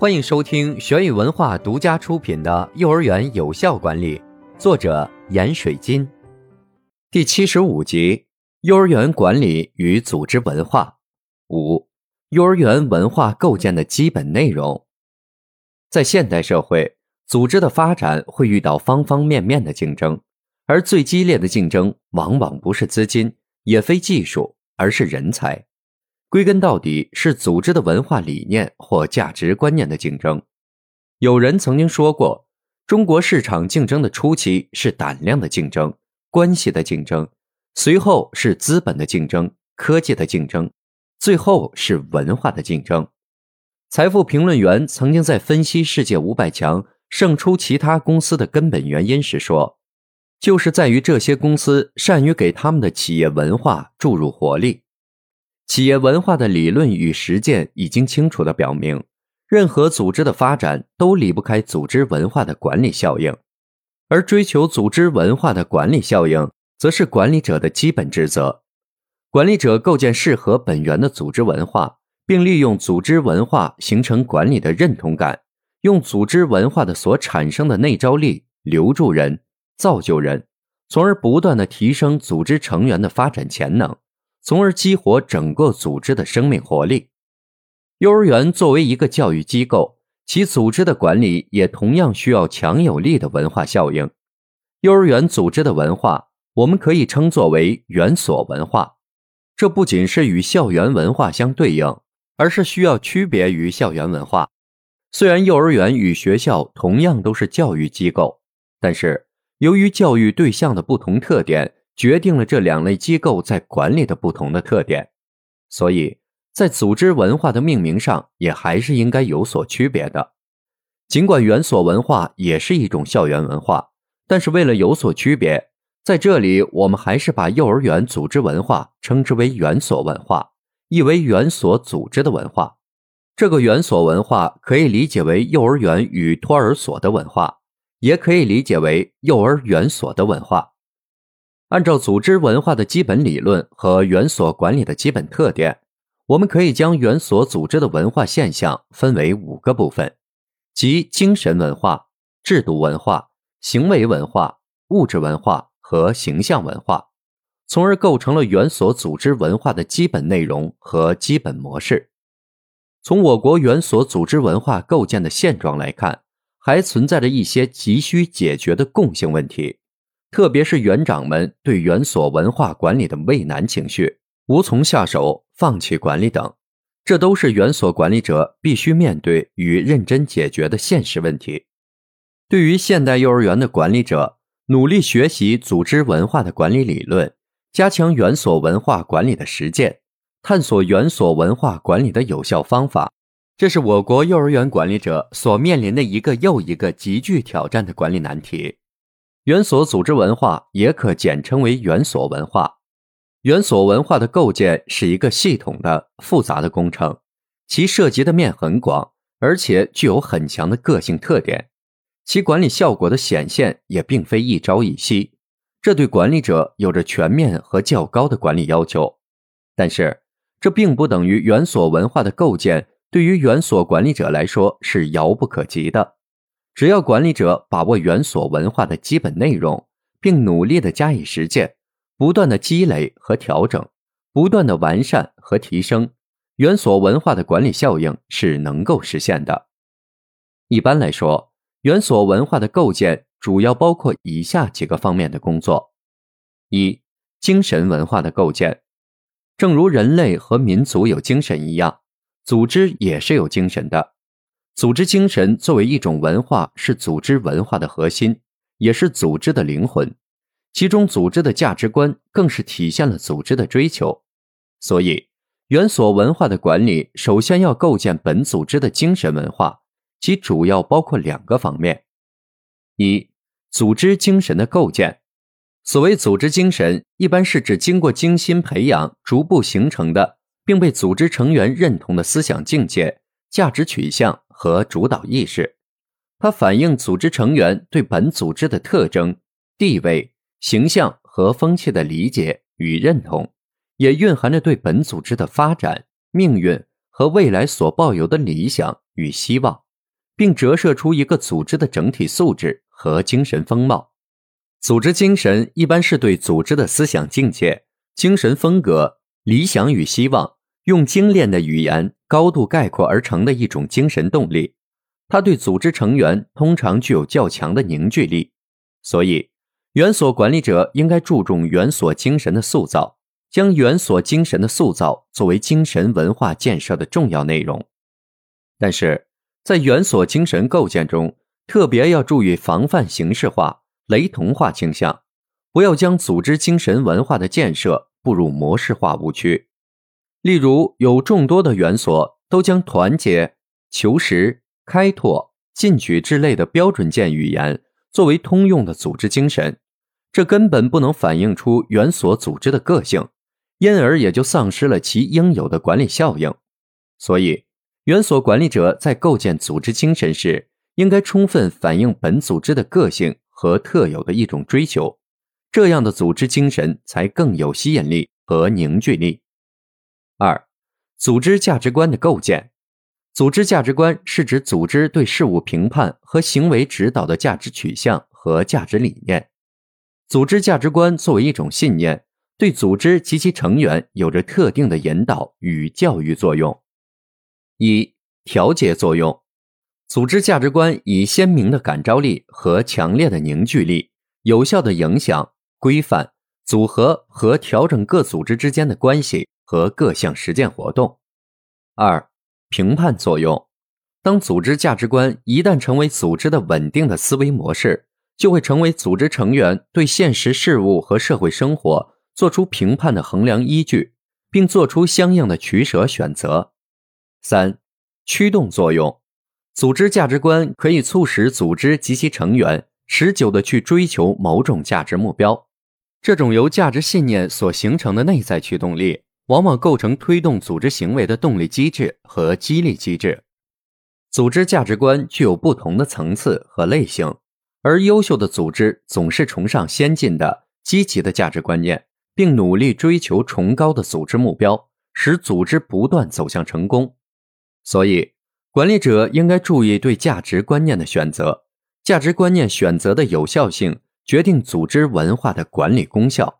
欢迎收听玄宇文化独家出品的《幼儿园有效管理》，作者闫水金，第七十五集：幼儿园管理与组织文化。五、幼儿园文化构建的基本内容。在现代社会，组织的发展会遇到方方面面的竞争，而最激烈的竞争往往不是资金，也非技术，而是人才。归根到底是组织的文化理念或价值观念的竞争。有人曾经说过，中国市场竞争的初期是胆量的竞争、关系的竞争，随后是资本的竞争、科技的竞争，最后是文化的竞争。财富评论员曾经在分析世界五百强胜出其他公司的根本原因时说，就是在于这些公司善于给他们的企业文化注入活力。企业文化的理论与实践已经清楚地表明，任何组织的发展都离不开组织文化的管理效应，而追求组织文化的管理效应，则是管理者的基本职责。管理者构建适合本源的组织文化，并利用组织文化形成管理的认同感，用组织文化的所产生的内招力留住人、造就人，从而不断地提升组织成员的发展潜能。从而激活整个组织的生命活力。幼儿园作为一个教育机构，其组织的管理也同样需要强有力的文化效应。幼儿园组织的文化，我们可以称作为园所文化。这不仅是与校园文化相对应，而是需要区别于校园文化。虽然幼儿园与学校同样都是教育机构，但是由于教育对象的不同特点。决定了这两类机构在管理的不同的特点，所以在组织文化的命名上也还是应该有所区别的。尽管园所文化也是一种校园文化，但是为了有所区别，在这里我们还是把幼儿园组织文化称之为园所文化，意为园所组织的文化。这个园所文化可以理解为幼儿园与托儿所的文化，也可以理解为幼儿园所的文化。按照组织文化的基本理论和园所管理的基本特点，我们可以将园所组织的文化现象分为五个部分，即精神文化、制度文化、行为文化、物质文化和形象文化，从而构成了园所组织文化的基本内容和基本模式。从我国园所组织文化构建的现状来看，还存在着一些急需解决的共性问题。特别是园长们对园所文化管理的畏难情绪、无从下手、放弃管理等，这都是园所管理者必须面对与认真解决的现实问题。对于现代幼儿园的管理者，努力学习组织文化的管理理论，加强园所文化管理的实践，探索园所文化管理的有效方法，这是我国幼儿园管理者所面临的一个又一个极具挑战的管理难题。元所组织文化也可简称为元所文化。元所文化的构建是一个系统的、复杂的工程，其涉及的面很广，而且具有很强的个性特点。其管理效果的显现也并非一朝一夕，这对管理者有着全面和较高的管理要求。但是，这并不等于元所文化的构建对于元所管理者来说是遥不可及的。只要管理者把握园所文化的基本内容，并努力的加以实践，不断的积累和调整，不断的完善和提升，园所文化的管理效应是能够实现的。一般来说，园所文化的构建主要包括以下几个方面的工作：一、精神文化的构建。正如人类和民族有精神一样，组织也是有精神的。组织精神作为一种文化，是组织文化的核心，也是组织的灵魂。其中，组织的价值观更是体现了组织的追求。所以，园所文化的管理首先要构建本组织的精神文化，其主要包括两个方面：一、组织精神的构建。所谓组织精神，一般是指经过精心培养、逐步形成的，并被组织成员认同的思想境界、价值取向和主导意识。它反映组织成员对本组织的特征、地位、形象和风气的理解与认同，也蕴含着对本组织的发展、命运和未来所抱有的理想与希望，并折射出一个组织的整体素质和精神风貌。组织精神一般是对组织的思想境界、精神风格、理想与希望，用精炼的语言高度概括而成的一种精神动力。它对组织成员通常具有较强的凝聚力，所以园所管理者应该注重园所精神的塑造，将园所精神的塑造作为精神文化建设的重要内容。但是在园所精神构建中，特别要注意防范形式化。雷同化倾向，不要将组织精神文化的建设步入模式化误区。例如，有众多的园所都将团结、求实、开拓、进取之类的标准件语言作为通用的组织精神，这根本不能反映出园所组织的个性，因而也就丧失了其应有的管理效应。所以，园所管理者在构建组织精神时，应该充分反映本组织的个性。和特有的一种追求，这样的组织精神才更有吸引力和凝聚力。组织价值观的构建。组织价值观是指组织对事物评判和行为指导的价值取向和价值理念。组织价值观作为一种信念，对组织及其成员有着特定的引导与教育作用。一、调节作用。组织价值观以鲜明的感召力和强烈的凝聚力，有效的影响、规范、组合和调整各组织之间的关系和各项实践活动。二、评判作用。当组织价值观一旦成为组织的稳定的思维模式，就会成为组织成员对现实事物和社会生活做出评判的衡量依据，并做出相应的取舍选择。三、驱动作用。组织价值观可以促使组织及其成员持久的去追求某种价值目标，这种由价值信念所形成的内在驱动力，往往构成推动组织行为的动力机制和激励机制。组织价值观具有不同的层次和类型，而优秀的组织总是崇尚先进的、积极的价值观念，并努力追求崇高的组织目标，使组织不断走向成功。所以。管理者应该注意对价值观念的选择，价值观念选择的有效性决定组织文化的管理功效。